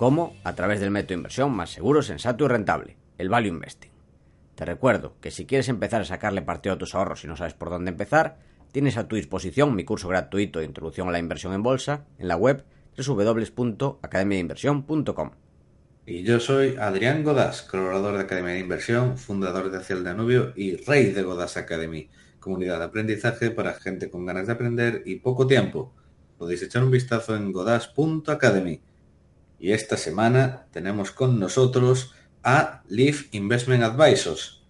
¿Cómo? A través del método de inversión más seguro, sensato y rentable, el Value Investing. Te recuerdo que si quieres empezar a sacarle partido a tus ahorros y no sabes por dónde empezar, tienes a tu disposición mi curso gratuito de Introducción a la Inversión en Bolsa en la web www.academiainversión.com. Y yo soy Adrián Godás, colaborador de Academia de Inversión, fundador de Hacia el Danubio y rey de Godás Academy, comunidad de aprendizaje para gente con ganas de aprender y poco tiempo. Podéis echar un vistazo en godás.academy. Y esta semana tenemos con nosotros a Leaf Investment Advisors.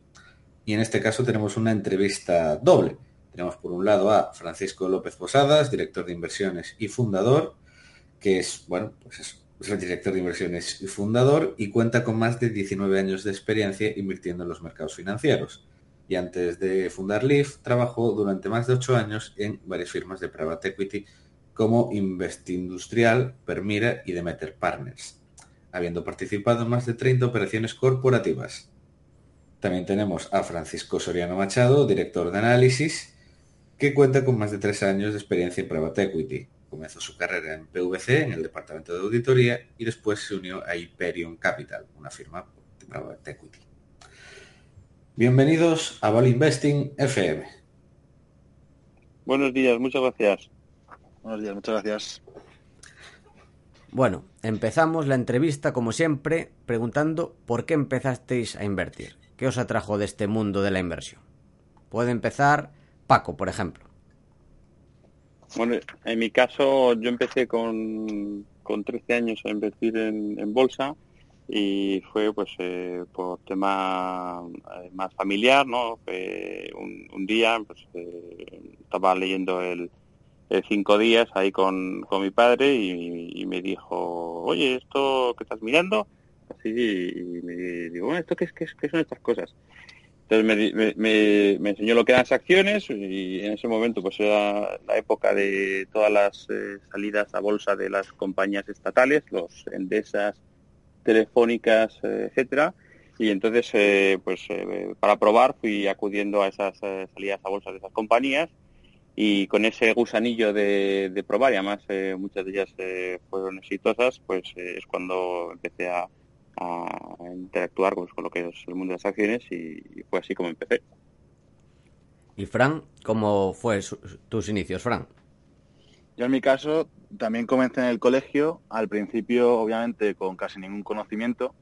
Y en este caso tenemos una entrevista doble. Tenemos por un lado a Francisco López Posadas, director de inversiones y fundador, que es, bueno, pues es, el director de inversiones y fundador y cuenta con más de 19 años de experiencia invirtiendo en los mercados financieros. Y antes de fundar Leaf, trabajó durante más de 8 años en varias firmas de private equity como Investindustrial, Permira y Demeter Partners, habiendo participado en más de 30 operaciones corporativas. También tenemos a Francisco Soriano Machado, director de análisis, que cuenta con más de 3 años de experiencia en private equity. Comenzó su carrera en PVC, en el departamento de auditoría, y después se unió a Hyperion Capital, una firma de private equity. Bienvenidos a Val Investing FM. Buenos días, muchas gracias. Buenos días, muchas gracias. Bueno, empezamos la entrevista como siempre preguntando por qué empezasteis a invertir. ¿Qué os atrajo de este mundo de la inversión? Puede empezar Paco, por ejemplo. Bueno, en mi caso yo empecé con, con 13 años a invertir en, en bolsa y fue pues eh, por tema eh, más familiar, ¿no? un, un, día pues eh, estaba leyendo el, el, cinco días ahí con, con mi padre y, me dijo, oye, ¿esto que estás mirando? Así y me digo, bueno, ¿esto qué, es, qué, son estas cosas? Entonces me, me, me, enseñó lo que eran las acciones y en ese momento pues era la época de todas las eh, salidas a bolsa de las compañías estatales, los Endesas, telefónicas, eh, etcétera. Y entonces, eh, pues eh, para probar fui acudiendo a esas eh, salidas a bolsa de esas compañías y con ese gusanillo de, de probar, y además eh, muchas de ellas fueron exitosas, pues es cuando empecé a, a interactuar pues, con lo que es el mundo de las acciones y, y fue así como empecé. ¿Y Fran, cómo fue su, tus inicios, Fran? Yo en mi caso también comencé en el colegio, al principio obviamente con casi ningún conocimiento,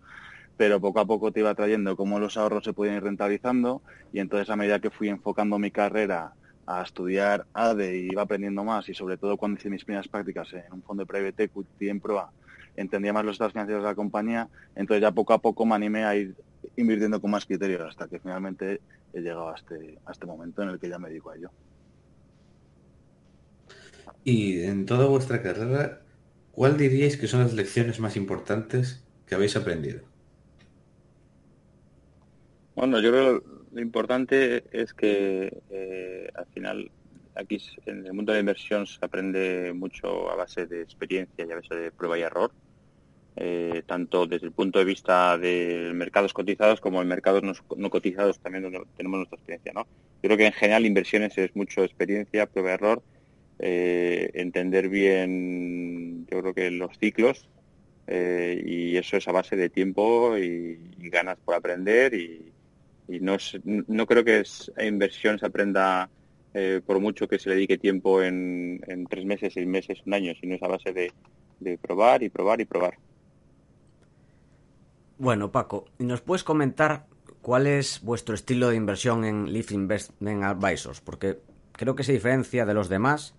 pero poco a poco te iba trayendo cómo los ahorros se podían ir rentabilizando y entonces a medida que fui enfocando mi carrera a estudiar ADE y iba aprendiendo más y sobre todo cuando hice mis primeras prácticas en un fondo de private equity en proa, entendía más los estados financieros de la compañía, entonces ya poco a poco me animé a ir invirtiendo con más criterios hasta que finalmente he llegado a este, a este momento en el que ya me dedico a ello. Y en toda vuestra carrera, ¿cuál diríais que son las lecciones más importantes que habéis aprendido? Bueno, yo creo que lo importante es que eh, al final aquí en el mundo de la inversión se aprende mucho a base de experiencia y a base de prueba y error, eh, tanto desde el punto de vista de mercados cotizados como en mercados no, cotizados también donde tenemos nuestra experiencia. ¿no? Yo creo que en general inversiones es mucho experiencia, prueba y error, eh, entender bien, yo creo que los ciclos, eh, y eso es a base de tiempo y, y ganas por aprender y, y no, es, no creo que es, inversión se aprenda eh, por mucho que se le dedique tiempo en, en, tres meses, seis meses, un año, sino es a base de, de probar y probar y probar. Bueno, Paco, ¿nos puedes comentar cuál es vuestro estilo de inversión en Leaf Investment Advisors? Porque creo que se diferencia de los demás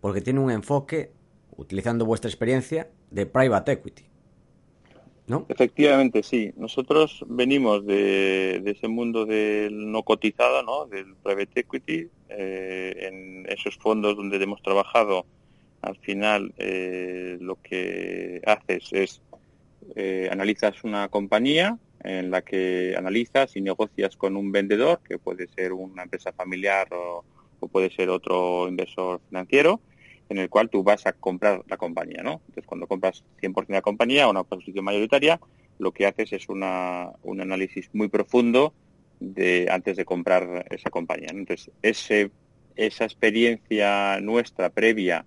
porque tiene un enfoque, utilizando vuestra experiencia, de private equity. Efectivamente, sí. Nosotros venimos de, de, ese mundo del no cotizado, ¿no? del private equity, eh, en esos fondos donde hemos trabajado al final eh, lo que haces es eh, analizas una compañía en la que analizas y negocias con un vendedor, que puede ser una empresa familiar o, puede ser otro inversor financiero, en el cual tú vas a comprar la compañía, ¿no? Entonces, cuando compras 100% de la compañía, una posición mayoritaria, lo que haces es una, un análisis muy profundo de antes de comprar esa compañía. Entonces, ese, esa experiencia nuestra previa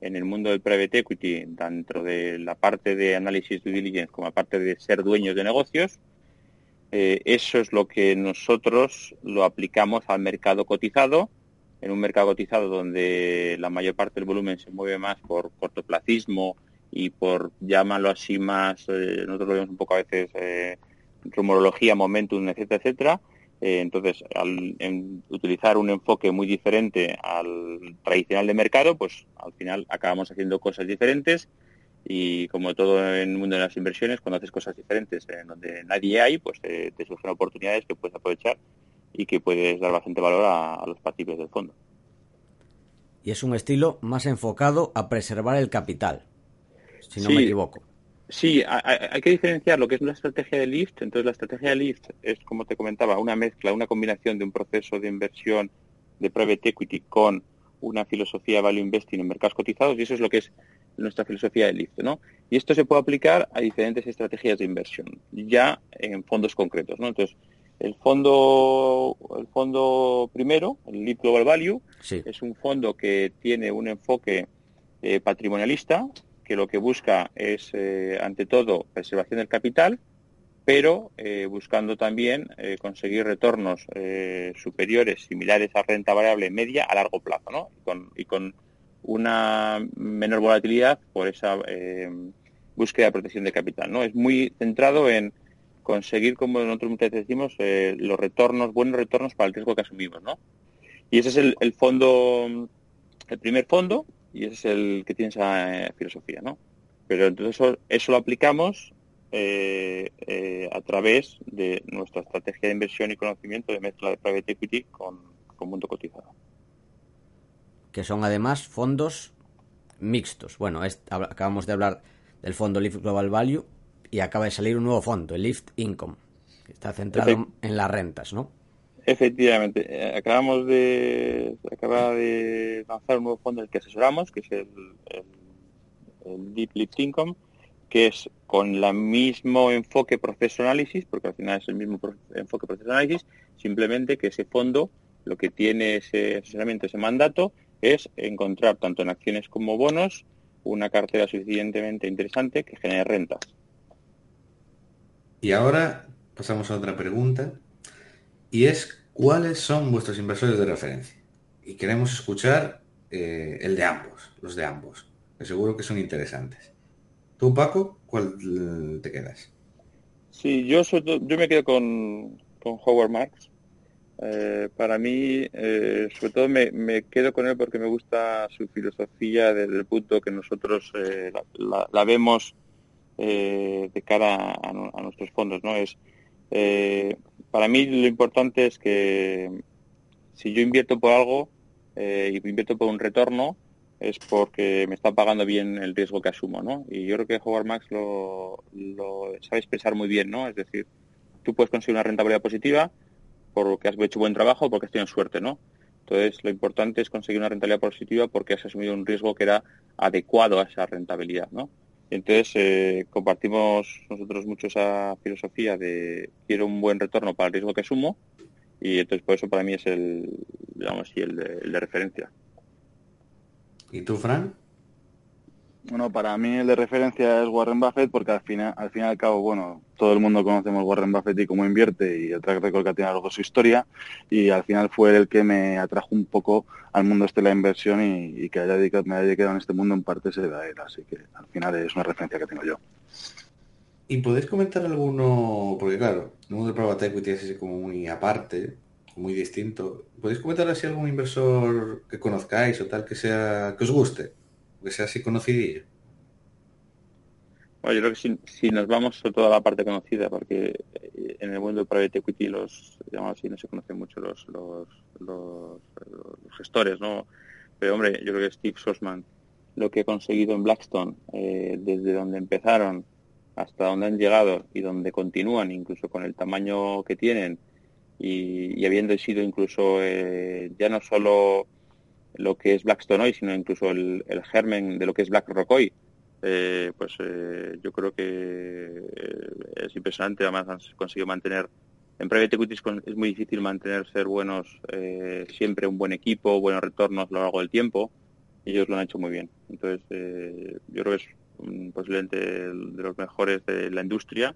en el mundo del private equity, dentro de la parte de análisis de diligence como la parte de ser dueños de negocios, eh, eso es lo que nosotros lo aplicamos al mercado cotizado, en un mercado cotizado donde la mayor parte del volumen se mueve más por cortoplacismo y por, llámalo así más, eh, nosotros lo vemos un poco a veces, eh, rumorología, momentum, etcétera, etcétera, eh, entonces, al utilizar un enfoque muy diferente al tradicional de mercado, pues al final acabamos haciendo cosas diferentes y como todo en el mundo de las inversiones, cuando haces cosas diferentes en donde nadie hay, pues te, surgen oportunidades que puedes aprovechar y que puedes dar bastante valor a, los partícipes del fondo. Y es un estilo más enfocado a preservar el capital, si no me equivoco. Sí, hay, que diferenciar lo que es una estrategia de lift. Entonces, la estrategia de lift es, como te comentaba, una mezcla, una combinación de un proceso de inversión de private equity con una filosofía de value investing en mercados cotizados y eso es lo que es nuestra filosofía de lift, ¿no? Y esto se puede aplicar a diferentes estrategias de inversión, ya en fondos concretos, ¿no? Entonces, el fondo, el fondo primero, el Lift Global Value, es un fondo que tiene un enfoque eh, patrimonialista, que lo que busca es, eh, ante todo, preservación del capital, pero eh, buscando también eh, conseguir retornos superiores, similares a renta variable media a largo plazo, ¿no? Y con, una menor volatilidad por esa búsqueda de protección de capital, ¿no? Es muy centrado en conseguir, como nosotros muchas veces decimos, los retornos, buenos retornos para el riesgo que asumimos, ¿no? Y ese es el, el fondo, el primer fondo, y ese es el que tiene esa eh, filosofía, ¿no? Pero entonces eso, lo aplicamos eh, eh, a través de nuestra estrategia de inversión y conocimiento de mezcla de private equity con, con mundo cotizado. Que son además fondos mixtos. Bueno, acabamos de hablar del fondo Lift Global Value y acaba de salir un nuevo fondo, el Lift Income, que está centrado en las rentas, ¿no? Efectivamente, eh, acabamos de acaba de lanzar un nuevo fondo en el que asesoramos, que es el, Deep Lift Income, que es con el mismo enfoque proceso análisis, porque al final es el mismo enfoque proceso análisis, simplemente que ese fondo lo que tiene ese asesoramiento, ese mandato, es encontrar tanto en acciones como bonos una cartera suficientemente interesante que genere rentas. Y ahora pasamos a otra pregunta y es cuáles son vuestros inversores de referencia. Y queremos escuchar eh, el de ambos, los de ambos, que seguro que son interesantes. Tú, Paco, ¿cuál te quedas? Sí, yo, yo me quedo con, con Howard Marks. Eh, para mí, eh, sobre todo me, quedo con él porque me gusta su filosofía desde el punto que nosotros la, vemos de cara a, nuestros fondos. ¿no? Es para mí lo importante es que si yo invierto por algo eh, y invierto por un retorno, es porque me está pagando bien el riesgo que asumo, ¿no? Y yo creo que Howard Max lo, sabe expresar muy bien, ¿no? Es decir, tú puedes conseguir una rentabilidad positiva porque has hecho buen trabajo, porque has tenido suerte, ¿no? Entonces, lo importante es conseguir una rentabilidad positiva porque has asumido un riesgo que era adecuado a esa rentabilidad, ¿no? Entonces, eh, compartimos nosotros mucho esa filosofía de quiero un buen retorno para el riesgo que asumo y entonces por eso para mí es el, digamos el de, referencia. ¿Y tú, Fran? Bueno, para mí el de referencia es Warren Buffett porque al final, al fin y al cabo, bueno, todo el mundo conocemos Warren Buffett y cómo invierte y el track record que tiene a su historia y al final fue el que me atrajo un poco al mundo este de la inversión y, que haya dedicado, me haya dedicado en este mundo en parte se da él, así que al final es una referencia que tengo yo. ¿Y podéis comentar alguno, porque claro, el mundo del private equity es así como muy aparte, muy distinto, ¿podéis comentar así algún inversor que conozcáis o tal que sea que os guste? Que sea así conocidillo. Bueno, yo creo que si, nos vamos a toda la parte conocida, porque eh, en el mundo de private equity los, digamos así, no se conocen mucho los, los, los, gestores, ¿no? Pero hombre, yo creo que Steve Sosman lo que he conseguido en Blackstone, eh, desde donde empezaron hasta donde han llegado y donde continúan, incluso con el tamaño que tienen y, habiendo sido incluso eh, ya no solo lo que es Blackstone hoy, sino incluso el, germen de lo que es BlackRock hoy, eh, pues yo creo que es impresionante. Además, han conseguido mantener en private equity es muy difícil mantener ser buenos siempre un buen equipo, buenos retornos a lo largo del tiempo ellos lo han hecho muy bien. Entonces, eh, yo creo que es posiblemente de los mejores de la industria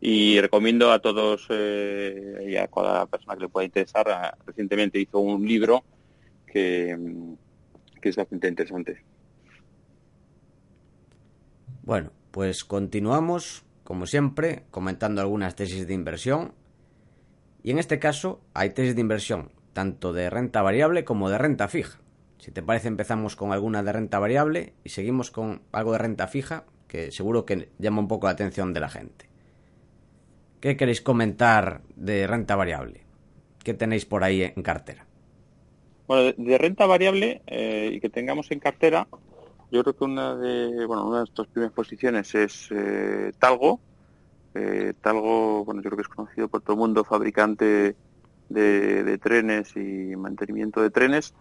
y recomiendo a todos eh, y a cada persona que le pueda interesar. Recientemente hizo un libro que, que es bastante interesante. Bueno, pues continuamos, como siempre, comentando algunas tesis de inversión. Y en este caso hay tesis de inversión tanto de renta variable como de renta fija. Si te parece, empezamos con alguna de renta variable y seguimos con algo de renta fija, que seguro que llama un poco la atención de la gente. ¿Qué queréis comentar de renta variable? ¿Qué tenéis por ahí en cartera? Bueno, de, renta variable eh, y que tengamos en cartera, yo creo que una de, bueno, una de nuestras primeras posiciones es eh, Talgo. Eh, Talgo, bueno, yo creo que es conocido por todo el mundo, fabricante de trenes y mantenimiento de trenes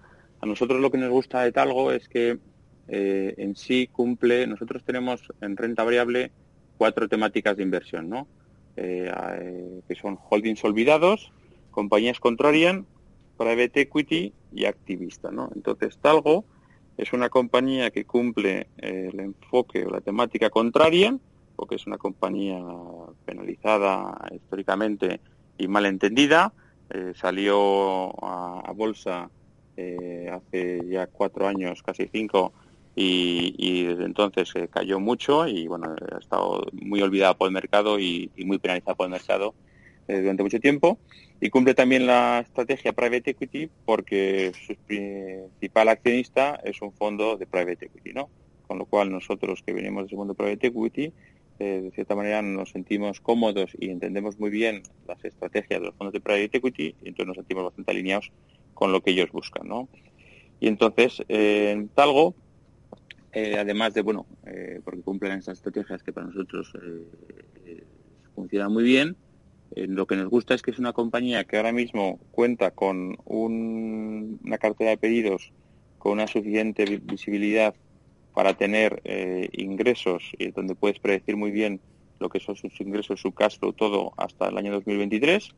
a nosotros lo que nos gusta de Talgo es que eh, en sí cumple, nosotros tenemos en renta variable cuatro temáticas de inversión, ¿no? Eh, que son holdings olvidados, compañías contrarian, private equity y activista, ¿no? Entonces Talgo es una compañía que cumple el enfoque o la temática contraria, porque es una compañía penalizada históricamente y mal entendida, salió a bolsa eh, hace ya cuatro años, casi cinco, y, desde entonces eh, cayó mucho y bueno, ha estado muy olvidada por el mercado y, muy penalizada por el mercado eh, durante mucho tiempo. Y cumple también la estrategia Private Equity porque su principal accionista es un fondo de Private Equity, ¿no? Con lo cual nosotros que venimos de ese mundo Private Equity, de cierta manera nos sentimos cómodos y entendemos muy bien las estrategias de los fondos de Private Equity y entonces nos sentimos bastante alineados con lo que ellos buscan, ¿no? Y entonces, eh, en Talgo, eh, además de, bueno, eh, porque cumplen esas estrategias que para nosotros funcionan muy bien, lo que nos gusta es que es una compañía que ahora mismo cuenta con una cartera de pedidos con una suficiente visibilidad para tener ingresos y donde puedes predecir muy bien lo que son sus ingresos, su cash flow, todo hasta el año 2023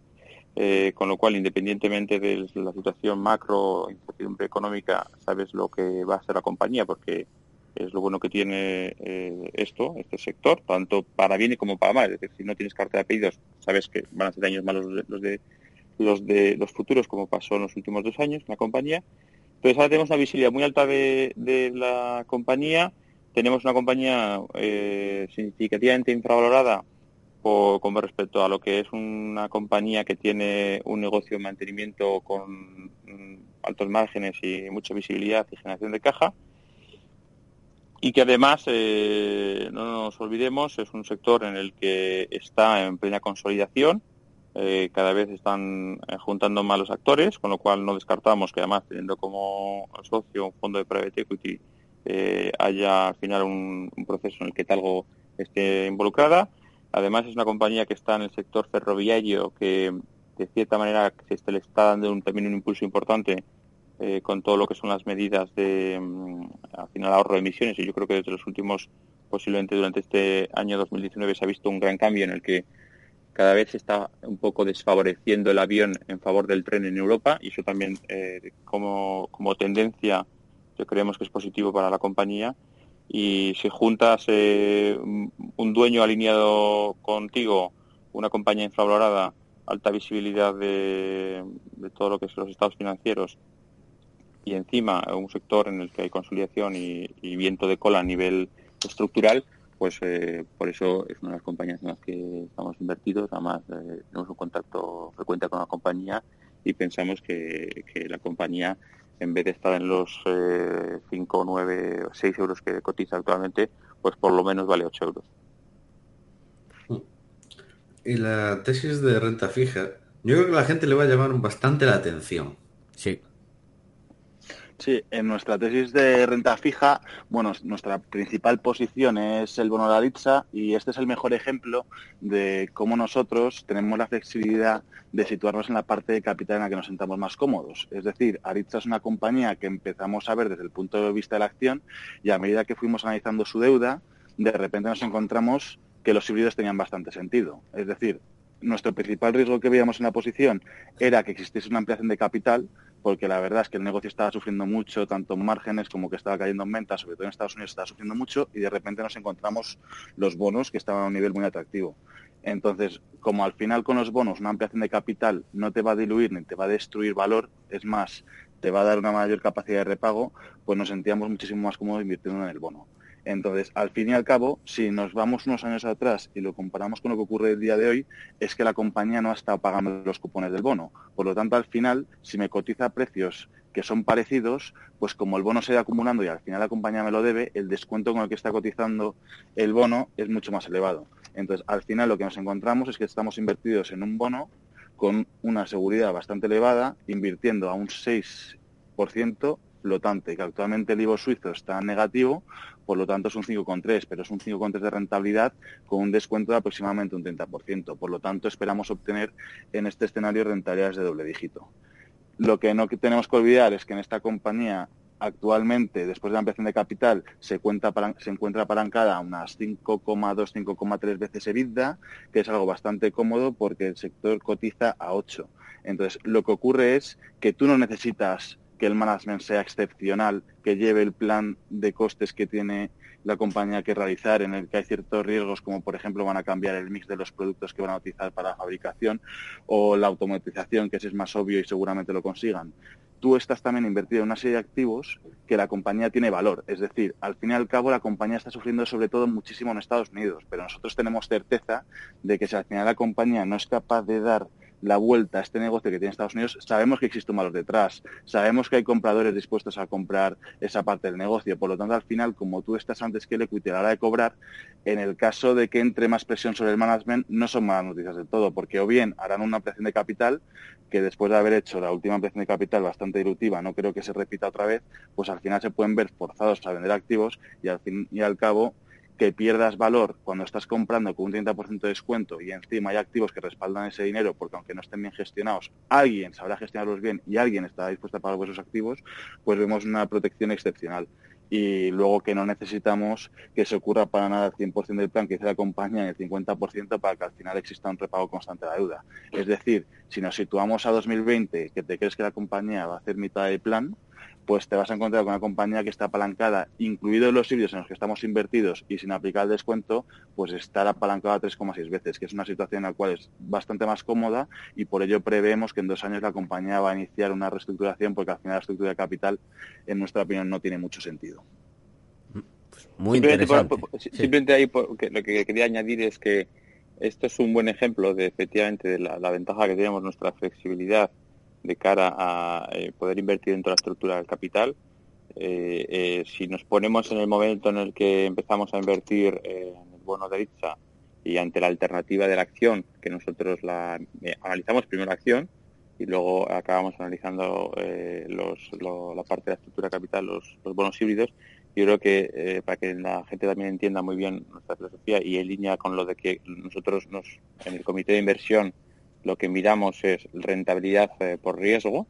eh, con lo cual, independientemente de la situación macro, incertidumbre económica, sabes lo que va a hacer la compañía, porque es lo bueno que tiene eh, esto, este sector, tanto para bien como para mal. Es decir, si no tienes carta de pedidos, sabes que van a ser años malos los de los de los futuros, como pasó en los últimos dos años en la compañía. Entonces ahora tenemos una visibilidad muy alta de, la compañía. Tenemos una compañía eh, significativamente infravalorada con respecto a lo que es una compañía que tiene un negocio de mantenimiento con mm, altos márgenes y mucha visibilidad y generación de caja y que además, eh, no nos olvidemos, es un sector en el que está en plena consolidación, eh, cada vez están eh, juntando más los actores, con lo cual no descartamos que además teniendo como socio un fondo de private equity haya al final un, proceso en el que Talgo esté involucrada. Además es una compañía que está en el sector ferroviario que de cierta manera se le está dando también un impulso importante eh, con todo lo que son las medidas de mm, al final ahorro de emisiones. Y yo creo que desde los últimos posiblemente durante este año 2019 se ha visto un gran cambio en el que cada vez se está un poco desfavoreciendo el avión en favor del tren en Europa. Y eso también eh, como, como tendencia yo creemos que es positivo para la compañía. Y si juntas eh, un dueño alineado contigo, una compañía infravalorada, alta visibilidad de, todo lo que son los estados financieros y encima un sector en el que hay consolidación y, viento de cola a nivel estructural, pues eh, por eso es una de las compañías en las que estamos invertidos. Además, eh, tenemos un contacto frecuente con la compañía y pensamos que, que la compañía en vez de estar en los eh, 5, 9, 6 euros que cotiza actualmente, pues por lo menos vale 8 euros. Y la tesis de renta fija, yo creo que a la gente le va a llamar bastante la atención. Sí. Sí, en nuestra tesis de renta fija, bueno, nuestra principal posición es el bono de Aritza y este es el mejor ejemplo de cómo nosotros tenemos la flexibilidad de situarnos en la parte de capital en la que nos sentamos más cómodos. Es decir, Aritza es una compañía que empezamos a ver desde el punto de vista de la acción y a medida que fuimos analizando su deuda, de repente nos encontramos que los híbridos tenían bastante sentido. Es decir, nuestro principal riesgo que veíamos en la posición era que existiese una ampliación de capital, porque la verdad es que el negocio estaba sufriendo mucho, tanto en márgenes como que estaba cayendo en ventas, sobre todo en Estados Unidos estaba sufriendo mucho, y de repente nos encontramos los bonos que estaban a un nivel muy atractivo. Entonces, como al final con los bonos una ampliación de capital no te va a diluir ni te va a destruir valor, es más, te va a dar una mayor capacidad de repago, pues nos sentíamos muchísimo más cómodos invirtiendo en el bono. Entonces, al fin y al cabo, si nos vamos unos años atrás y lo comparamos con lo que ocurre el día de hoy, es que la compañía no ha estado pagando los cupones del bono. Por lo tanto, al final, si me cotiza precios que son parecidos, pues como el bono se va acumulando y al final la compañía me lo debe, el descuento con el que está cotizando el bono es mucho más elevado. Entonces, al final lo que nos encontramos es que estamos invertidos en un bono con una seguridad bastante elevada, invirtiendo a un 6% flotante, que actualmente el IVO suizo está negativo, por lo tanto es un 5,3, pero es un 5,3 de rentabilidad con un descuento de aproximadamente un 30%. Por lo tanto, esperamos obtener en este escenario rentabilidades de doble dígito. Lo que no tenemos que olvidar es que en esta compañía actualmente, después de la ampliación de capital, se, se encuentra apalancada unas 5,2, 5,3 veces EBITDA, que es algo bastante cómodo porque el sector cotiza a 8. Entonces, lo que ocurre es que tú no necesitas que el management sea excepcional, que lleve el plan de costes que tiene la compañía que realizar, en el que hay ciertos riesgos, como por ejemplo van a cambiar el mix de los productos que van a utilizar para la fabricación, o la automatización, que ese es más obvio y seguramente lo consigan. Tú estás también invertido en una serie de activos que la compañía tiene valor. Es decir, al fin y al cabo la compañía está sufriendo sobre todo muchísimo en Estados Unidos, pero nosotros tenemos certeza de que si al final la compañía no es capaz de dar la vuelta a este negocio que tiene Estados Unidos, sabemos que existe un detrás, sabemos que hay compradores dispuestos a comprar esa parte del negocio. Por lo tanto, al final, como tú estás antes que el equity la hora de cobrar, en el caso de que entre más presión sobre el management, no son malas noticias del todo, porque o bien harán una ampliación de capital, que después de haber hecho la última ampliación de capital bastante dilutiva, no creo que se repita otra vez, pues al final se pueden ver forzados a vender activos y al fin y al cabo que pierdas valor cuando estás comprando con un 30% de descuento y encima hay activos que respaldan ese dinero porque aunque no estén bien gestionados, alguien sabrá gestionarlos bien y alguien estará dispuesto a pagar por esos activos, pues vemos una protección excepcional. Y luego que no necesitamos que se ocurra para nada el 100% del plan que dice la compañía en el 50% para que al final exista un repago constante de la deuda. Es decir, si nos situamos a 2020, que te crees que la compañía va a hacer mitad del plan, pues te vas a encontrar con una compañía que está apalancada, incluidos los sitios en los que estamos invertidos y sin aplicar el descuento, pues estar apalancada 3,6 veces, que es una situación en la cual es bastante más cómoda y por ello preveemos que en dos años la compañía va a iniciar una reestructuración porque al final la estructura de capital, en nuestra opinión, no tiene mucho sentido. Pues muy interesante. simplemente ahí lo que quería añadir es que esto es un buen ejemplo de efectivamente de la ventaja que tenemos nuestra flexibilidad de cara a eh, poder invertir dentro de la estructura del capital. Eh, eh, si nos ponemos en el momento en el que empezamos a invertir en el bono de ITSA y ante la alternativa de la acción, que nosotros la analizamos primero la acción y luego acabamos analizando la parte de la estructura capital, los, los bonos híbridos, yo creo que para que la gente también entienda muy bien nuestra filosofía y en línea con lo de que nosotros nos en el comité de inversión lo que miramos es rentabilidad eh, por riesgo,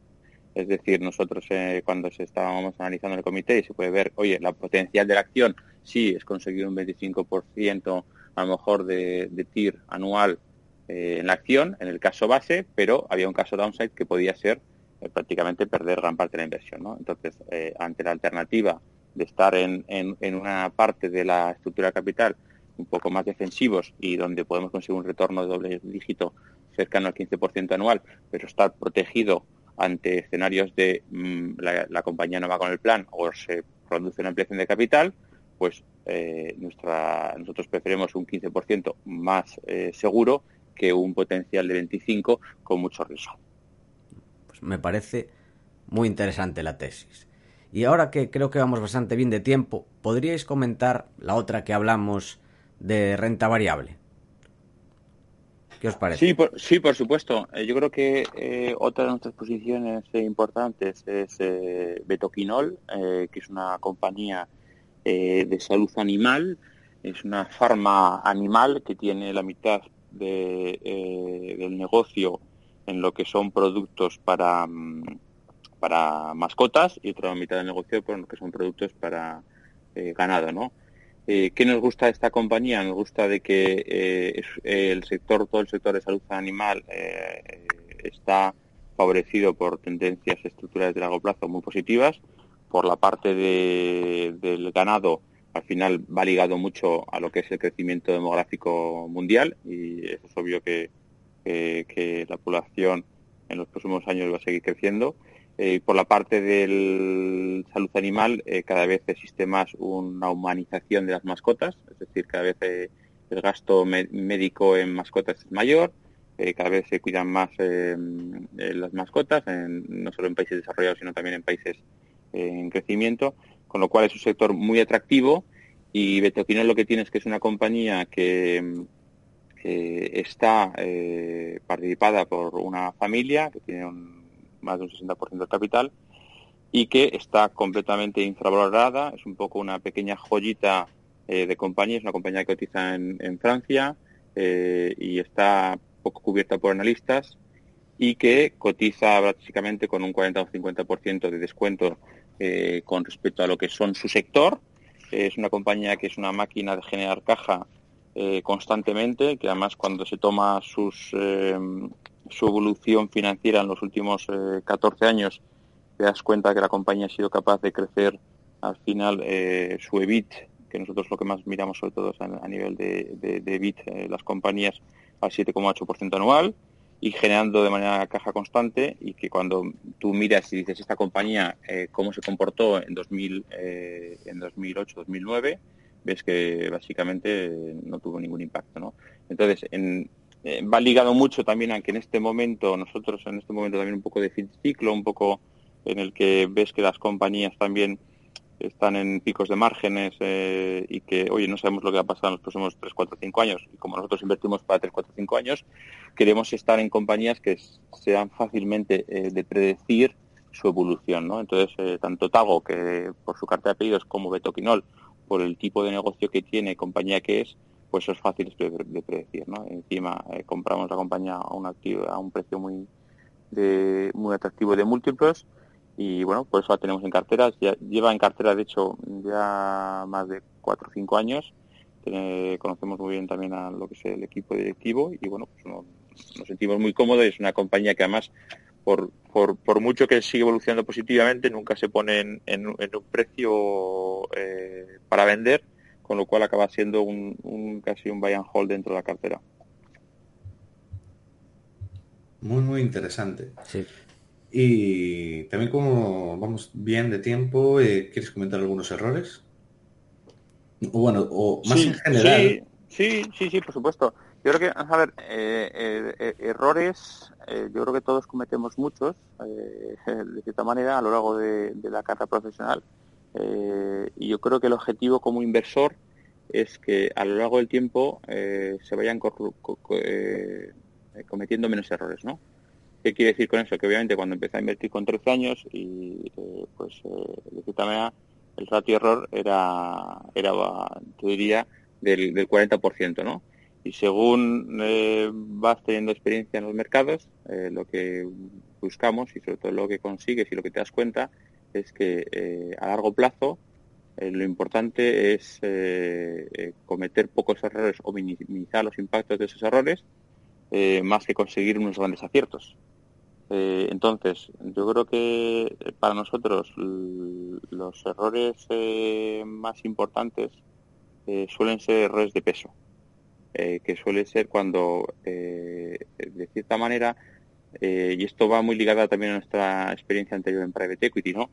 es decir, nosotros eh, cuando estábamos analizando el comité se puede ver, oye, la potencial de la acción sí es conseguir un 25% a lo mejor de, de TIR anual eh, en la acción, en el caso base, pero había un caso downside que podía ser prácticamente perder gran parte de la inversión. ¿no? Entonces, ante la alternativa de estar en, en, una parte de la estructura capital un poco más defensivos y donde podemos conseguir un retorno de doble dígito cercano al 15% anual, pero estar protegido ante escenarios de mm, la, compañía no va con el plan o se produce una ampliación de capital, pues eh, nuestra, nosotros preferimos un 15% más eh, seguro que un potencial de 25% con mucho riesgo. Pues me parece muy interesante la tesis. Y ahora que creo que vamos bastante bien de tiempo, ¿podríais comentar la otra que hablamos de renta variable? ¿Qué os parece? Sí, por, sí, por supuesto. Eh, yo creo que eh, otra de nuestras posiciones eh, importantes es Betoquinol, que es una compañía de salud animal. Es una farma animal que tiene la mitad de, del negocio en lo que son productos para, mm, para mascotas y otra mitad del negocio en lo que son productos para ganado, ¿no? Eh, ¿Qué nos gusta esta compañía? Nos gusta de que eh, el sector, todo el sector de salud animal eh, está favorecido por tendencias estructurales de largo plazo muy positivas. Por la parte del ganado, al final va ligado mucho a lo que es el crecimiento demográfico mundial y es obvio que la población en los próximos años va a seguir creciendo eh, por la parte del salud animal, eh, cada vez existe más una humanización de las mascotas, es decir, cada vez eh, el gasto médico en mascotas es mayor, cada vez se cuidan más las mascotas, no solo en países desarrollados, sino también en países en crecimiento, con lo cual es un sector muy atractivo y Betoquinol lo que tiene es que es una compañía que está participada por una familia que tiene un más de un 60% del capital, y que está completamente infravalorada, es un poco una pequeña joyita eh, de compañía, es una compañía que cotiza en, Francia eh, y está poco cubierta por analistas y que cotiza básicamente con un 40 o 50% de descuento eh, con respecto a lo que son su sector. es una compañía que es una máquina de generar caja constantemente, que además cuando se toma sus su evolución financiera en los últimos 14 eh, años, te das cuenta que la compañía ha sido capaz de crecer al final eh, su EBIT, que nosotros lo que más miramos sobre todo es a, nivel de, EBIT, eh, las compañías al 7,8% anual y generando de manera caja constante y que cuando tú miras y dices esta compañía cómo se comportó en 2000 en 2008 2009 ves que básicamente no tuvo ningún impacto no entonces en, eh, va ligado mucho también a que en este momento, nosotros en este momento también un poco de ciclo, un poco en el que ves que las compañías también están en picos de márgenes eh, y que, oye, no sabemos lo que va a pasar en los próximos 3, 4, 5 años. Y como nosotros invertimos para 3, 4, 5 años, queremos estar en compañías que sean fácilmente eh, de predecir su evolución. ¿no? Entonces, tanto Tago, que por su carta de pedidos, como Betoquinol, por el tipo de negocio que tiene, compañía que es, pues es fácil de, predecir. ¿no? Encima eh, compramos la compañía a un, precio muy, de, muy atractivo de múltiplos y bueno, por eso la tenemos en cartera. Ya, lleva en cartera, de hecho, ya más de cuatro o cinco años. conocemos muy bien también a lo que es el equipo directivo y bueno, pues nos, sentimos muy cómodos. Es una compañía que además, por, por, por, mucho que sigue evolucionando positivamente, nunca se pone en, en, un precio eh, para vender con lo cual acaba siendo un, casi un buy and hold dentro de la cartera. Muy, muy interesante. Y también como vamos bien de tiempo, eh, ¿quieres comentar algunos errores? O bueno, o más en general. Sí, sí, sí, por supuesto. Yo creo que, a ver, eh, eh, errores, yo creo que todos cometemos muchos, de cierta manera, a lo largo de, de la carrera profesional. Eh, y yo creo que el objetivo como inversor es que a lo largo del tiempo eh, se vayan eh, cometiendo menos errores, ¿no? ¿Qué quiere decir con eso? Que obviamente cuando empecé a invertir con 13 años y pues de cierta manera el ratio error era, era te diría, del, del 40%, ¿no? Y según vas teniendo experiencia en los mercados, lo que buscamos y sobre todo lo que consigues y lo que te das cuenta es que eh, a largo plazo eh, lo importante es eh, cometer pocos errores o minimizar los impactos de esos errores más que conseguir unos grandes aciertos. entonces, yo creo que para nosotros los errores más importantes suelen ser errores de peso, que suele ser cuando, de cierta manera, y esto va muy ligado también a nuestra experiencia anterior en Private Equity, ¿no?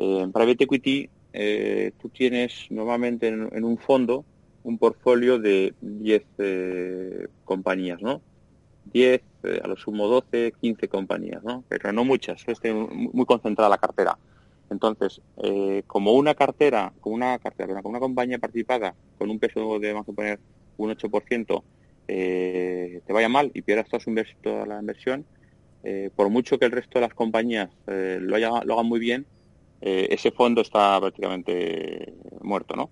Eh, en Private Equity eh, tú tienes normalmente en, un fondo un portfolio de 10 eh, compañías, ¿no? 10, a lo sumo 12, 15 compañías, ¿no? Pero no muchas, es muy concentrada la cartera. Entonces, como una cartera, como una cartera, como una compañía participada con un peso de, vamos a poner, un 8%, te vaya mal y pierdas toda, la inversión, por mucho que el resto de las compañías lo, lo hagan muy bien, ese fondo está prácticamente muerto, ¿no?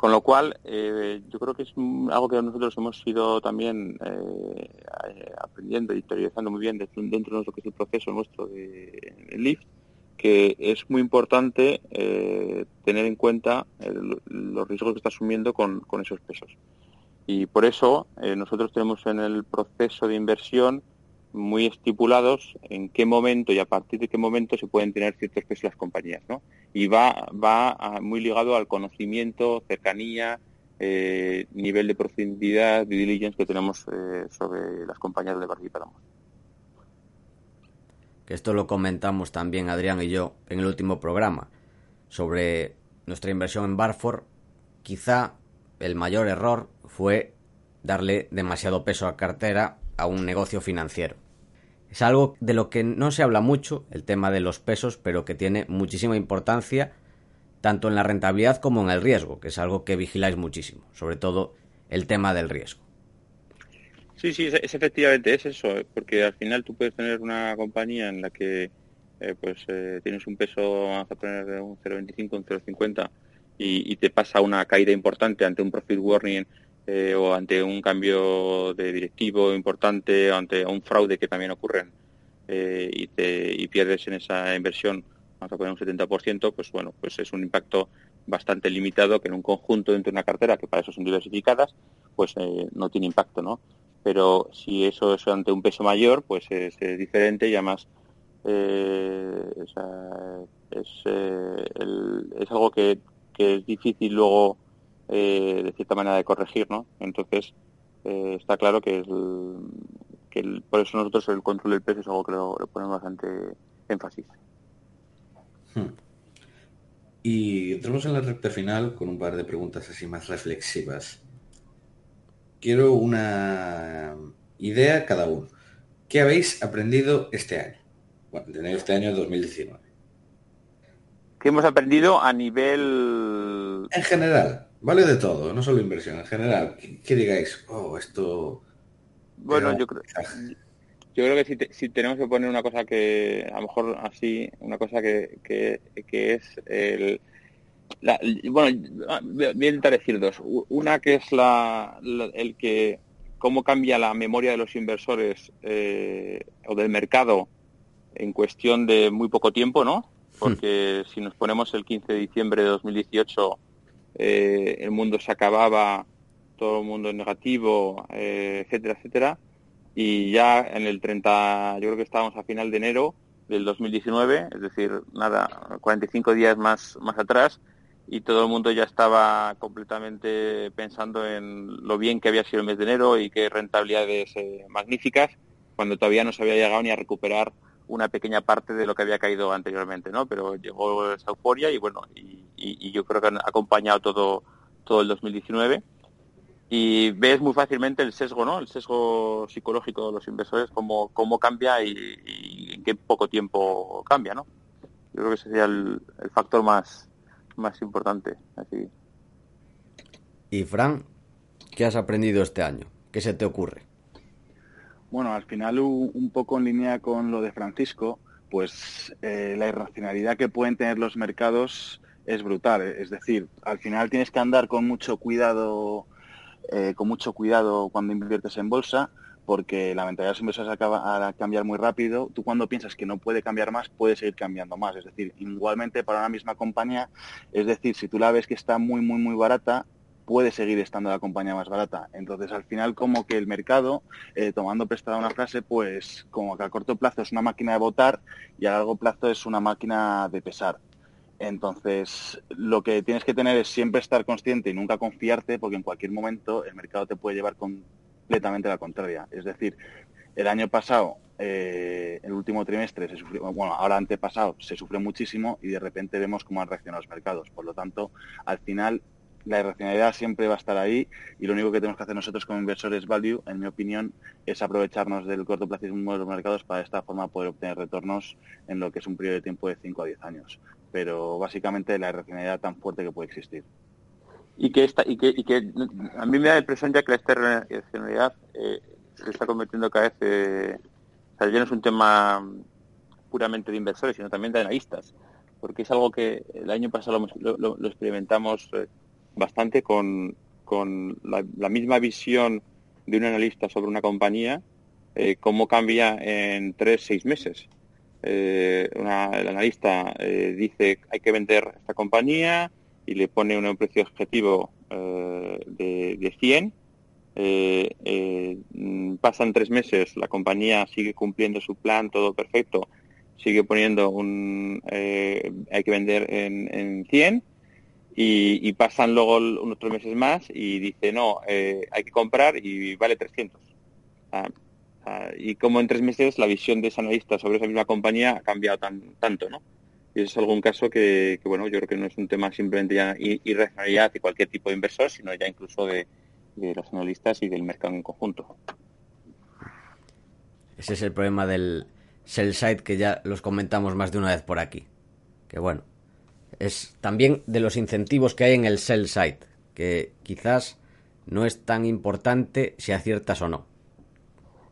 Con lo cual, eh, yo creo que es algo que nosotros hemos ido también eh, aprendiendo y interiorizando muy bien dentro, de lo que es el proceso nuestro de, LIFT, que es muy importante eh, tener en cuenta los riesgos que está asumiendo con, esos pesos. Y por eso nosotros tenemos en el proceso de inversión muy estipulados en qué momento y a partir de qué momento se pueden tener ciertos pesos las compañías, ¿no? Y va, va muy ligado al conocimiento, cercanía, eh, nivel de profundidad, de diligence que tenemos eh, sobre las compañías de participamos. Que esto lo comentamos también Adrián y yo en el último programa sobre nuestra inversión en Barford. Quizá el mayor error fue darle demasiado peso a cartera a un negocio financiero. Es algo de lo que no se habla mucho, el tema de los pesos, pero que tiene muchísima importancia tanto en la rentabilidad como en el riesgo, que es algo que vigiláis muchísimo, sobre todo el tema del riesgo. Sí, sí, es, efectivamente es eso, ¿eh? porque al final tú puedes tener una compañía en la que eh, pues eh, tienes un peso, vamos a poner un 0,25, un 0,50 y, y te pasa una caída importante ante un profit warning eh, o ante un cambio de directivo importante, o ante un fraude que también ocurren eh, y, te, y pierdes en esa inversión, vamos a poner un 70%, pues bueno, pues es un impacto bastante limitado que en un conjunto dentro de una cartera, que para eso son diversificadas, pues eh, no tiene impacto, ¿no? Pero si eso es ante un peso mayor, pues es, diferente y además es, es, algo que, que es difícil luego eh, de cierta manera de corregir, ¿no? Entonces, eh, está claro que, que por eso nosotros el control del peso es algo que lo, ponemos bastante énfasis. Hmm. Y entramos en la recta final con un par de preguntas así más reflexivas. Quiero una idea cada uno. ¿Qué habéis aprendido este año? Bueno, este año 2019. ¿Qué hemos aprendido a nivel... En general, Vale de todo, no solo inversión, en general. Que, digáis, oh, esto... Bueno, yo creo, yo creo que si, tenemos que poner una cosa que, a lo mejor así, una cosa que, que, es el... bueno, voy a intentar decir dos. Una que es la, el que cómo cambia la memoria de los inversores eh, o del mercado en cuestión de muy poco tiempo, ¿no? Hmm. Porque si nos ponemos el 15 de diciembre de 2018 eh, el mundo se acababa, todo el mundo negativo, eh, etcétera, etcétera. Y ya en el 30, yo creo que estábamos a final de enero del 2019, es decir, nada, 45 días más, más atrás, y todo el mundo ya estaba completamente pensando en lo bien que había sido el mes de enero y qué rentabilidades eh, magníficas, cuando todavía no se había llegado ni a recuperar una pequeña parte de lo que había caído anteriormente, ¿no? Pero llegó esa euforia y bueno, y, yo creo que han acompañado todo, todo el 2019 y ves muy fácilmente el sesgo, ¿no? El sesgo psicológico de los inversores, cómo, cómo cambia y, en qué poco tiempo cambia, ¿no? Yo creo que ese sería el, factor más, más importante. Así. Y Fran, ¿qué has aprendido este año? ¿Qué se te ocurre? Bueno, al final un poco en línea con lo de Francisco, pues eh, la irracionalidad que pueden tener los mercados es brutal. Es decir, al final tienes que andar con mucho cuidado, eh, con mucho cuidado cuando inviertes en bolsa, porque la mentalidad de los inversores acaba a cambiar muy rápido. Tú cuando piensas que no puede cambiar más, puede seguir cambiando más. Es decir, igualmente para una misma compañía, es decir, si tú la ves que está muy, muy, muy barata, puede seguir estando la compañía más barata. Entonces, al final, como que el mercado, eh, tomando prestada una frase, pues como que a corto plazo es una máquina de votar y a largo plazo es una máquina de pesar. Entonces, lo que tienes que tener es siempre estar consciente y nunca confiarte, porque en cualquier momento el mercado te puede llevar completamente la contraria. Es decir, el año pasado, eh, el último trimestre, se sufrió, bueno, ahora antepasado, se sufrió muchísimo y de repente vemos cómo han reaccionado los mercados. Por lo tanto, al final la irracionalidad siempre va a estar ahí y lo único que tenemos que hacer nosotros como inversores value, en mi opinión, es aprovecharnos del cortoplacismo de los mercados para de esta forma poder obtener retornos en lo que es un periodo de tiempo de 5 a 10 años. Pero básicamente la irracionalidad tan fuerte que puede existir. y que esta y que, y que a mí me da la impresión ya que la externalidad eh, se está convirtiendo cada vez eh, o sea, ya no es un tema puramente de inversores sino también de analistas porque es algo que el año pasado lo, lo, lo experimentamos eh, bastante con, con la, la, misma visión de un analista sobre una compañía eh, cómo cambia en tres seis meses eh, el analista eh, dice hay que vender esta compañía y le pone un precio objetivo eh, de, de, 100. Eh, eh, pasan tres meses, la compañía sigue cumpliendo su plan, todo perfecto, sigue poniendo un... Hay que vender en, en 100 y, y, pasan luego unos tres meses más y dice, no, hay que comprar y vale 300. Ah, ah, y como en tres meses la visión de ese analista sobre esa misma compañía ha cambiado tan, tanto, ¿no? y es algún caso que, que, bueno, yo creo que no es un tema simplemente ya irracionalidad de cualquier tipo de inversor, sino ya incluso de, de, los analistas y del mercado en conjunto. Ese es el problema del sell side que ya los comentamos más de una vez por aquí. Que bueno, es también de los incentivos que hay en el sell side, que quizás no es tan importante si aciertas o no.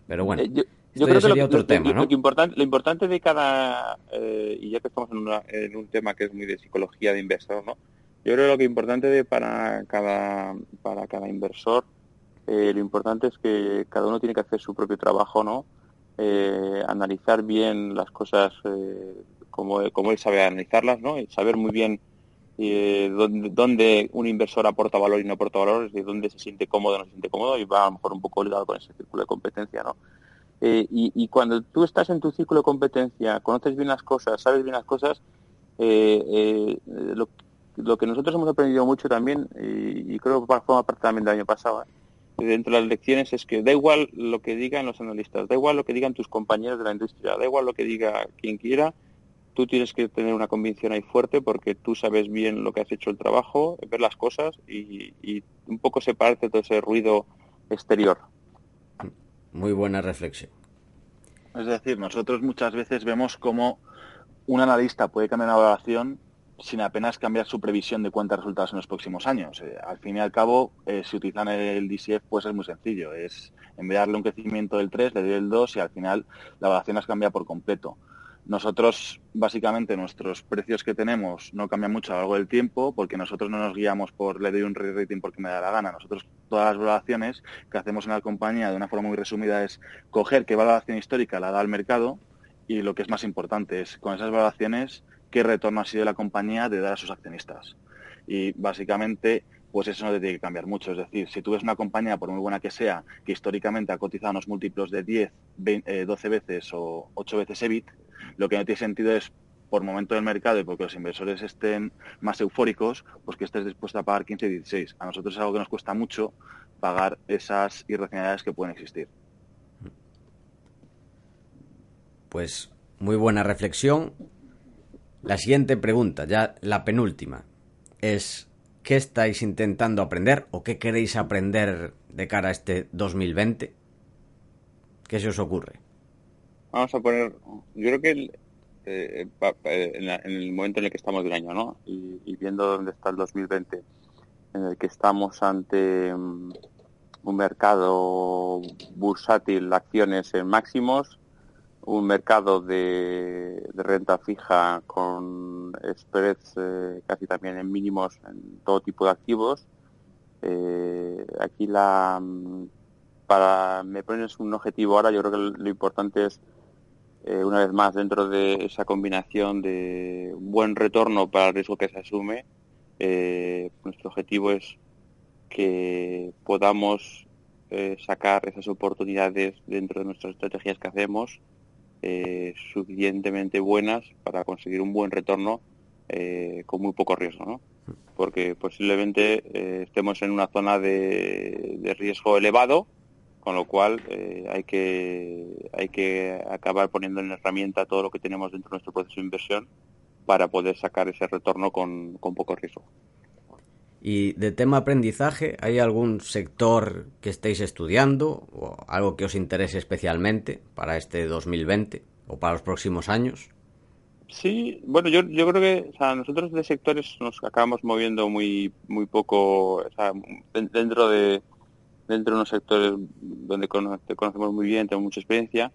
Pero bueno. Eh, yo yo creo que otro lo, tema, lo, ¿no? Lo importante, lo importante de cada, eh, y ya que estamos en, una, en, un tema que es muy de psicología de inversor, ¿no? Yo creo que lo que importante de para cada, para cada inversor, eh, lo importante es que cada uno tiene que hacer su propio trabajo, ¿no? Eh, analizar bien las cosas eh, como, como él sabe analizarlas, ¿no? Y saber muy bien eh, dónde, un inversor aporta valor y no aporta valor, es decir, dónde se siente cómodo no se siente cómodo, y va a lo mejor un poco ligado con ese círculo de competencia, ¿no? Eh, y, y, cuando tú estás en tu círculo de competencia, conoces bien las cosas, sabes bien las cosas, eh, eh, lo, lo, que nosotros hemos aprendido mucho también, y, y creo que forma parte también del año pasado, dentro de las lecciones, es que da igual lo que digan los analistas, da igual lo que digan tus compañeros de la industria, da igual lo que diga quien quiera, tú tienes que tener una convicción ahí fuerte porque tú sabes bien lo que has hecho el trabajo, ver las cosas y, y un poco separarte de todo ese ruido exterior. Muy buena reflexión. Es decir, nosotros muchas veces vemos cómo un analista puede cambiar una valoración sin apenas cambiar su previsión de cuentas resultados en los próximos años. Eh, al fin y al cabo, eh, si utilizan el DCF, pues es muy sencillo. Es en vez de darle un crecimiento del 3, le doy el 2 y al final la valoración las cambia por completo. Nosotros, básicamente, nuestros precios que tenemos no cambian mucho a lo largo del tiempo porque nosotros no nos guiamos por le doy un rating porque me da la gana. Nosotros, todas las valoraciones que hacemos en la compañía, de una forma muy resumida, es coger qué valoración histórica la da al mercado y lo que es más importante es, con esas valoraciones, qué retorno ha sido la compañía de dar a sus accionistas. Y, básicamente, pues eso no te tiene que cambiar mucho. Es decir, si tú ves una compañía, por muy buena que sea, que históricamente ha cotizado unos múltiplos de 10, 20, eh, 12 veces o 8 veces EBIT, lo que no tiene sentido es, por momento del mercado y porque los inversores estén más eufóricos, pues que estés dispuesto a pagar 15 y 16. A nosotros es algo que nos cuesta mucho pagar esas irracionalidades que pueden existir. Pues muy buena reflexión. La siguiente pregunta, ya la penúltima, es ¿qué estáis intentando aprender o qué queréis aprender de cara a este 2020? ¿Qué se os ocurre? Vamos a poner, yo creo que el, eh, en, la, en, el momento en el que estamos del año, ¿no? Y, y, viendo dónde está el 2020, en el que estamos ante um, un mercado bursátil, acciones en máximos, un mercado de, de renta fija con spreads eh, casi también en mínimos en todo tipo de activos. Eh, aquí la para me pones un objetivo ahora, yo creo que lo importante es eh, una vez más dentro de esa combinación de buen retorno para el riesgo que se asume, eh, nuestro objetivo es que podamos eh, sacar esas oportunidades dentro de nuestras estrategias que hacemos suficientemente buenas para conseguir un buen retorno con muy poco riesgo, ¿no? Porque posiblemente estemos en una zona de, de riesgo elevado, con lo cual eh, hay que hay que acabar poniendo en herramienta todo lo que tenemos dentro de nuestro proceso de inversión para poder sacar ese retorno con, con poco riesgo. Y de tema aprendizaje, ¿hay algún sector que estéis estudiando o algo que os interese especialmente para este 2020 o para los próximos años? Sí, bueno, yo, yo creo que o sea, nosotros de sectores nos acabamos moviendo muy muy poco, o sea, dentro de dentro de unos sectores donde conocemos muy bien, tenemos mucha experiencia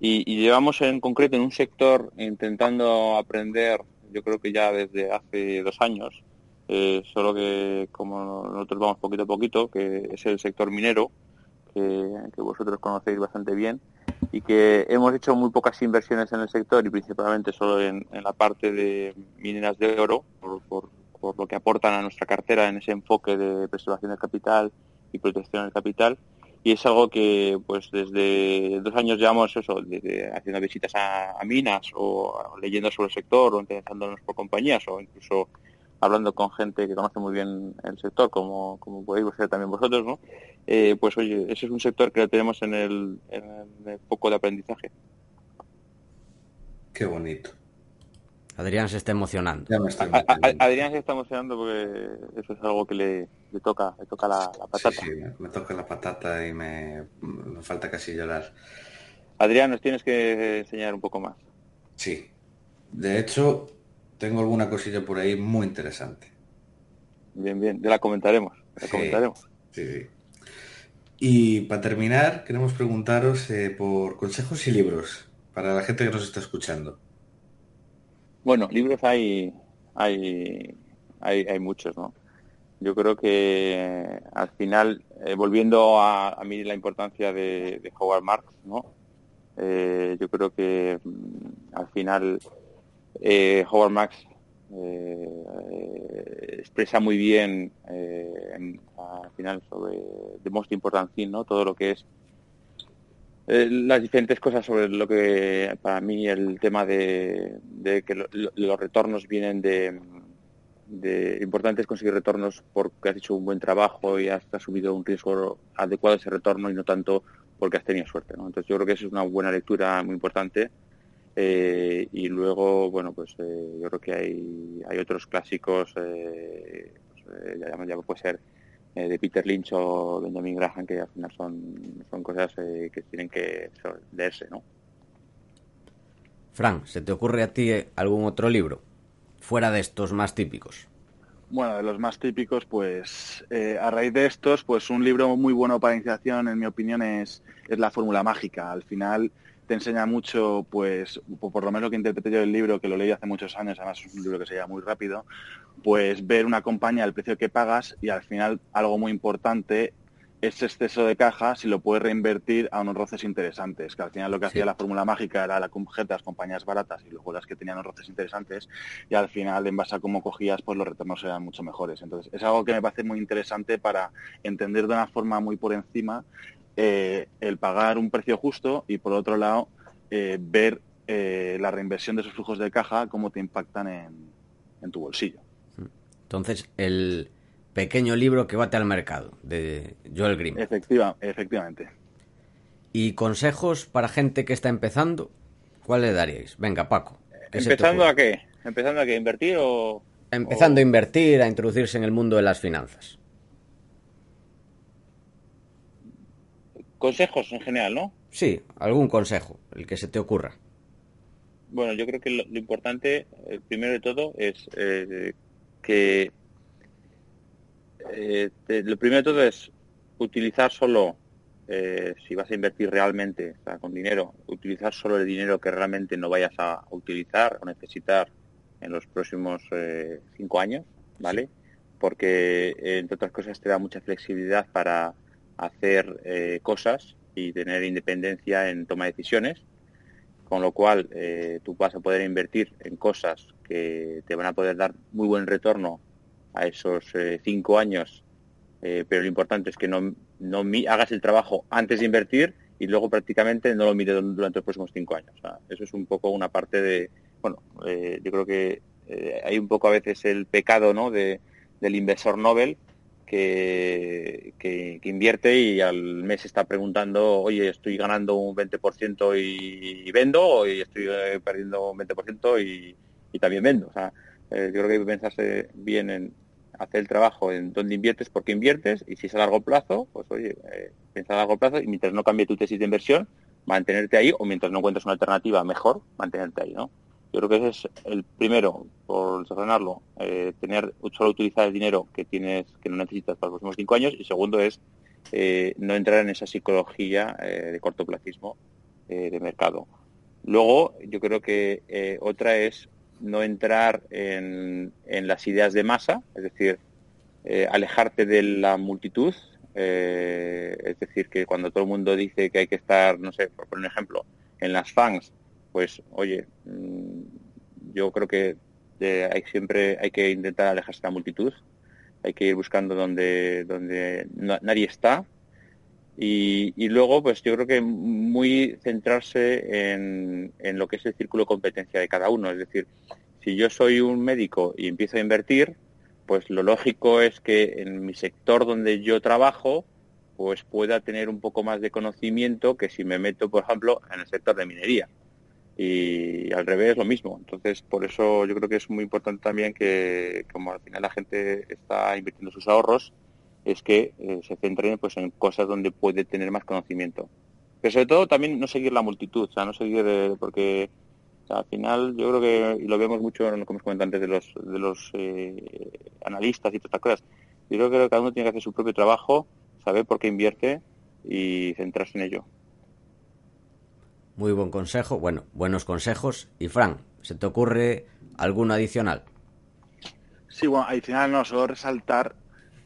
y, llevamos en concreto en un sector intentando aprender, yo creo que ya desde hace dos años, eh, solo que como nosotros vamos poquito a poquito, que es el sector minero, que, que vosotros conocéis bastante bien y que hemos hecho muy pocas inversiones en el sector y principalmente solo en, la parte de mineras de oro, por, lo que aportan a nuestra cartera en ese enfoque de preservación del capital y protección del capital. Y es algo que pues desde dos años llevamos eso, desde haciendo visitas a, minas o leyendo sobre el sector o interesándonos por compañías o incluso hablando con gente que conoce muy bien el sector, como, como podéis ser también vosotros, ¿no? Eh, pues oye, ese es un sector que tenemos en el, en foco de aprendizaje. Qué bonito. Adrián se está emocionando. Adrián se está emocionando porque eso es algo que le, toca, le toca la, patata. Sí, me, toca la patata y me, me falta casi llorar. Adrián, nos tienes que enseñar un poco más. Sí. De hecho, tengo alguna cosilla por ahí muy interesante. Bien, bien, ya la comentaremos. La comentaremos. Sí, sí. Y para terminar, queremos preguntaros eh, por consejos y libros para la gente que nos está escuchando. Bueno, libros hay, hay, hay, muchos, ¿no? Yo creo que al final, eh, volviendo a, mí la importancia de, Howard Marks, ¿no? Eh, yo creo que mm, al final eh, Howard Max eh, expresa muy bien eh, al final sobre The Most Important Thing, ¿no? todo lo que es las diferentes cosas sobre lo que para mí el tema de, que los retornos vienen de, de importante es conseguir retornos porque has hecho un buen trabajo y has asumido un riesgo adecuado a ese retorno y no tanto porque has tenido suerte. ¿no? Entonces yo creo que eso es una buena lectura muy importante eh, y luego, bueno, pues eh, yo creo que hay, hay otros clásicos, eh, pues, ya, ya, puede ser de Peter Lynch o Benjamin Graham, que al final son, son cosas que tienen que leerse, ¿no? Fran, ¿se te ocurre a ti algún otro libro fuera de estos más típicos? Bueno, de los más típicos, pues a raíz de estos, pues un libro muy bueno para iniciación, en mi opinión, es, es La Fórmula Mágica. Al final, te enseña mucho, pues, por lo menos lo que interpreté yo del libro, que lo leí hace muchos años, además es un libro que se llama muy rápido, pues ver una compañía, el precio que pagas y al final algo muy importante, ese exceso de caja, si lo puedes reinvertir a unos roces interesantes, que al final lo que hacía la fórmula mágica era la de las compañías baratas y luego las que tenían unos roces interesantes y al final en base a cómo cogías, pues los retornos eran mucho mejores. Entonces es algo que me parece muy interesante para entender de una forma muy por encima eh, el pagar un precio justo y por otro lado eh, ver eh, la reinversión de esos flujos de caja, cómo te impactan en, tu bolsillo. Entonces, el pequeño libro que bate al mercado, de Joel Grimm. Efectiva, efectivamente. ¿Y consejos para gente que está empezando? ¿Cuál le daríais? Venga, Paco. ¿Empezando a qué? ¿Empezando a qué? ¿Invertir o...? Empezando a invertir, a introducirse en el mundo de las finanzas. Consejos en general, ¿no? Sí, algún consejo, el que se te ocurra. Bueno, yo creo que lo, importante, el primero de todo, es eh, que eh, lo primero de todo es utilizar solo, eh, si vas a invertir realmente, o sea, con dinero, utilizar solo el dinero que realmente no vayas a utilizar o necesitar en los próximos cinco años, ¿vale? Porque, entre otras cosas, te da mucha flexibilidad para hacer eh, cosas y tener independencia en toma de decisiones, con lo cual eh, tú vas a poder invertir en cosas que te van a poder dar muy buen retorno a esos eh, cinco años, pero lo importante es que no, no hagas el trabajo antes de invertir y luego prácticamente no lo mires durante los próximos cinco años. eso es un poco una parte de, bueno, yo creo que hay un poco a veces el pecado ¿no? de, del inversor Nobel que, que, invierte y al mes está preguntando, oye, estoy ganando un 20% y, vendo, o estoy eh, perdiendo un 20% y, y, también vendo. O sea, eh, yo creo que hay que pensarse bien en hacer el trabajo en dónde inviertes, por qué inviertes, y si es a largo plazo, pues oye, eh, piensa a largo plazo y mientras no cambie tu tesis de inversión, mantenerte ahí, o mientras no encuentres una alternativa mejor, mantenerte ahí, ¿no? Yo creo que ese es el primero, por desordenarlo, eh, tener solo utilizar el dinero que tienes que no necesitas para los próximos cinco años. Y segundo es eh, no entrar en esa psicología eh, de cortoplacismo eh, de mercado. Luego, yo creo que otra es no entrar en, las ideas de masa, es decir, alejarte de la multitud, es decir, que cuando todo el mundo dice que hay que estar, no sé, por poner un ejemplo, en las fans, pues oye, mm, yo creo que hay, siempre hay que intentar alejarse de la multitud, hay que ir buscando donde, donde nadie está. Y, luego, pues yo creo que muy centrarse en, en lo que es el círculo de competencia de cada uno. Es decir, si yo soy un médico y empiezo a invertir, pues lo lógico es que en mi sector donde yo trabajo, pues pueda tener un poco más de conocimiento que si me meto, por ejemplo, en el sector de minería y al revés lo mismo. Entonces, por eso yo creo que es muy importante también que, como al final la gente está invirtiendo sus ahorros, es que eh, se centren pues en cosas donde puede tener más conocimiento. Pero sobre todo también no seguir la multitud, o sea, no seguir porque al final yo creo que, y lo vemos mucho que hemos comentado antes de los, de los eh, analistas y todas estas cosas, yo creo que cada uno tiene que hacer su propio trabajo, saber por qué invierte y centrarse en ello. Muy buen consejo, bueno, buenos consejos. Y Fran, ¿se te ocurre alguno adicional? Sí, bueno, adicional no, solo resaltar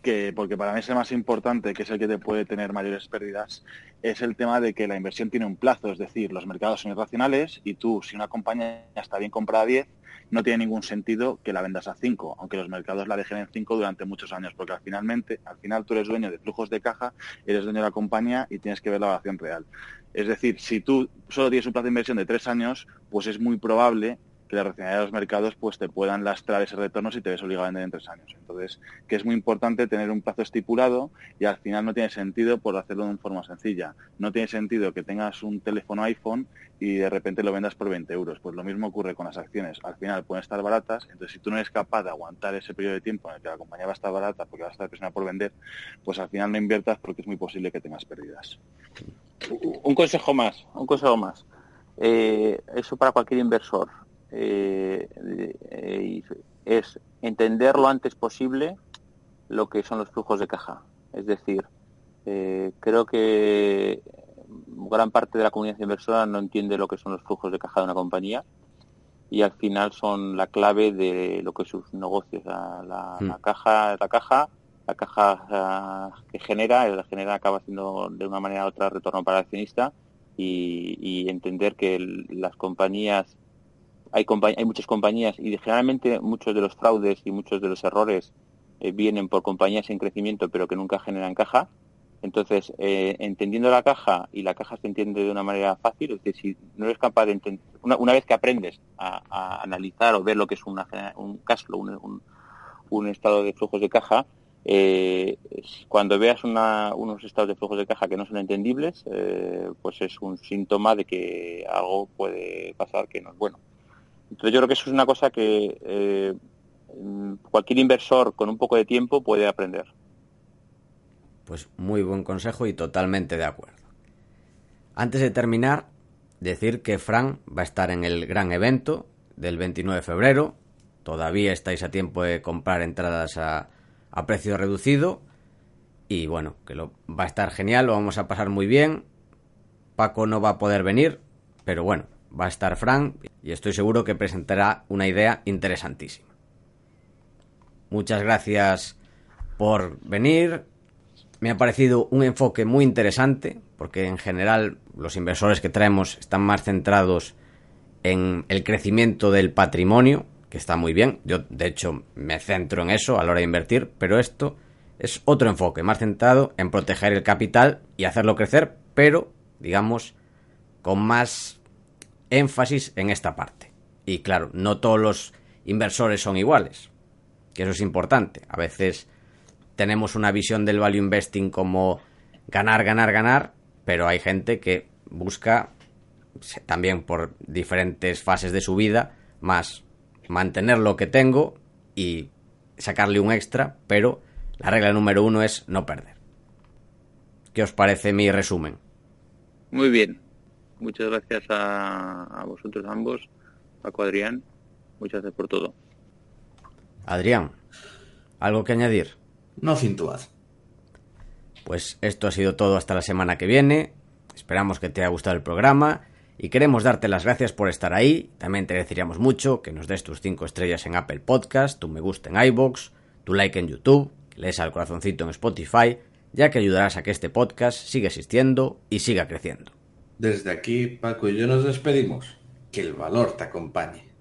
que, porque para mí es el más importante, que es el que te puede tener mayores pérdidas, es el tema de que la inversión tiene un plazo, es decir, los mercados son irracionales y tú, si una compañía está bien comprada a 10, no tiene ningún sentido que la vendas a 5, aunque los mercados la dejen en 5 durante muchos años, porque al, finalmente, al final tú eres dueño de flujos de caja, eres dueño de la compañía y tienes que ver la valoración real. Es decir, si tú solo tienes un plazo de inversión de tres años, pues es muy probable que la racionalidad de los mercados pues te puedan lastrar ese retorno si te ves obligado a vender en tres años. Entonces, que es muy importante tener un plazo estipulado y al final no tiene sentido por hacerlo de una forma sencilla. No tiene sentido que tengas un teléfono iPhone y de repente lo vendas por 20 euros. Pues lo mismo ocurre con las acciones. Al final pueden estar baratas, entonces si tú no eres capaz de aguantar ese periodo de tiempo en el que la compañía va a estar barata porque va a estar presionada por vender, pues al final no inviertas porque es muy posible que tengas pérdidas. Un consejo más, un consejo más. Eh, eso para cualquier inversor eh, eh, es entender lo antes posible lo que son los flujos de caja. Es decir, eh, creo que gran parte de la comunidad inversora no entiende lo que son los flujos de caja de una compañía y al final son la clave de lo que es sus negocios. La, hmm. caja, la caja, la caja que genera, la genera acaba siendo de una manera u otra retorno para el accionista y entender que las compañías hay, hay muchas compañías y generalmente muchos de los fraudes y muchos de los errores eh, vienen por compañías en crecimiento pero que nunca generan caja. Entonces, eh, entendiendo la caja y la caja se entiende de una manera fácil, es decir, si no eres capaz de entender, una, vez que aprendes a, analizar o ver lo que es una, un cash un, un, estado de flujos de caja, eh, cuando veas unos estados de flujos de caja que no son entendibles, pues es un síntoma de que algo puede pasar que no es bueno. Entonces yo creo que eso es una cosa que eh, cualquier inversor con un poco de tiempo puede aprender. Pues muy buen consejo y totalmente de acuerdo. Antes de terminar, decir que Fran va a estar en el gran evento del 29 de febrero. Todavía estáis a tiempo de comprar entradas a, a precio reducido. Y bueno, que lo, va a estar genial, lo vamos a pasar muy bien. Paco no va a poder venir, pero bueno, va a estar Frank y estoy seguro que presentará una idea interesantísima. Muchas gracias por venir. Me ha parecido un enfoque muy interesante porque en general los inversores que traemos están más centrados en el crecimiento del patrimonio, que está muy bien. Yo de hecho me centro en eso a la hora de invertir, pero esto es otro enfoque, más centrado en proteger el capital y hacerlo crecer, pero digamos con más énfasis en esta parte. Y claro, no todos los inversores son iguales, que eso es importante. A veces tenemos una visión del value investing como ganar, ganar, ganar, pero hay gente que busca también por diferentes fases de su vida más mantener lo que tengo y sacarle un extra, pero la regla número uno es no perder. ¿Qué os parece mi resumen? Muy bien muchas gracias a, vosotros ambos Paco Adrián, muchas gracias por todo. Adrián, ¿algo que añadir? No cintuad. Pues esto ha sido todo hasta la semana que viene. Esperamos que te haya gustado el programa y queremos darte las gracias por estar ahí. También te agradeceríamos mucho que nos des tus 5 estrellas en Apple Podcast, tu me gusta en iBox, tu like en YouTube, que lees al corazoncito en Spotify, ya que ayudarás a que este podcast siga existiendo y siga creciendo. Desde aquí, Paco y yo nos despedimos. Que el valor te acompañe.